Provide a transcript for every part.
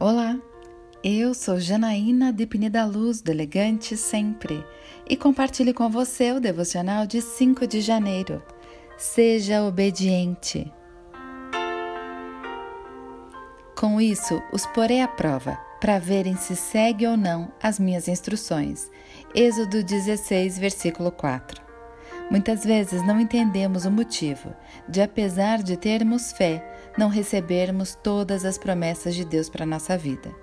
Olá, eu sou Janaína de Pineda Luz, do Elegante Sempre, e compartilho com você o devocional de 5 de janeiro. Seja obediente. Com isso, os porei à prova, para verem se segue ou não as minhas instruções. Êxodo 16, versículo 4. Muitas vezes não entendemos o motivo de, apesar de termos fé, não recebermos todas as promessas de Deus para a nossa vida.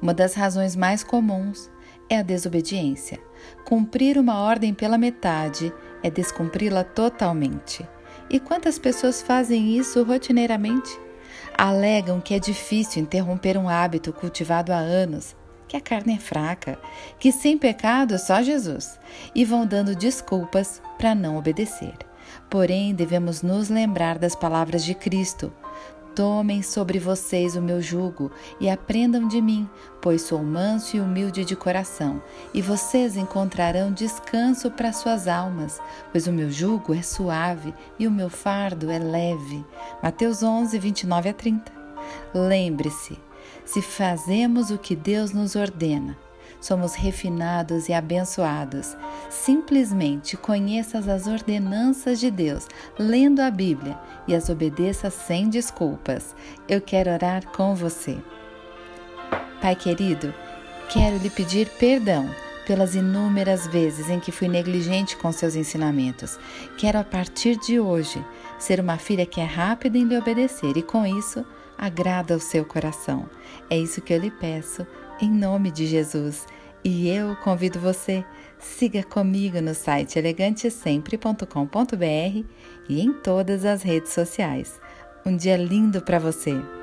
Uma das razões mais comuns é a desobediência. Cumprir uma ordem pela metade é descumpri-la totalmente. E quantas pessoas fazem isso rotineiramente? Alegam que é difícil interromper um hábito cultivado há anos, que a carne é fraca, que sem pecado só Jesus, e vão dando desculpas para não obedecer. Porém, devemos nos lembrar das palavras de Cristo: Tomem sobre vocês o meu jugo e aprendam de mim, pois sou manso e humilde de coração, e vocês encontrarão descanso para suas almas, pois o meu jugo é suave e o meu fardo é leve. Mateus 11, 29 a 30. Lembre-se, se fazemos o que Deus nos ordena, somos refinados e abençoados. Simplesmente conheças as ordenanças de Deus, lendo a Bíblia, e as obedeça sem desculpas. Eu quero orar com você. Pai querido, quero lhe pedir perdão pelas inúmeras vezes em que fui negligente com seus ensinamentos. Quero, a partir de hoje, ser uma filha que é rápida em lhe obedecer e, com isso, agrada ao seu coração. É isso que eu lhe peço, em nome de Jesus. E eu convido você, siga comigo no site elegantesempre.com.br e em todas as redes sociais. Um dia lindo para você!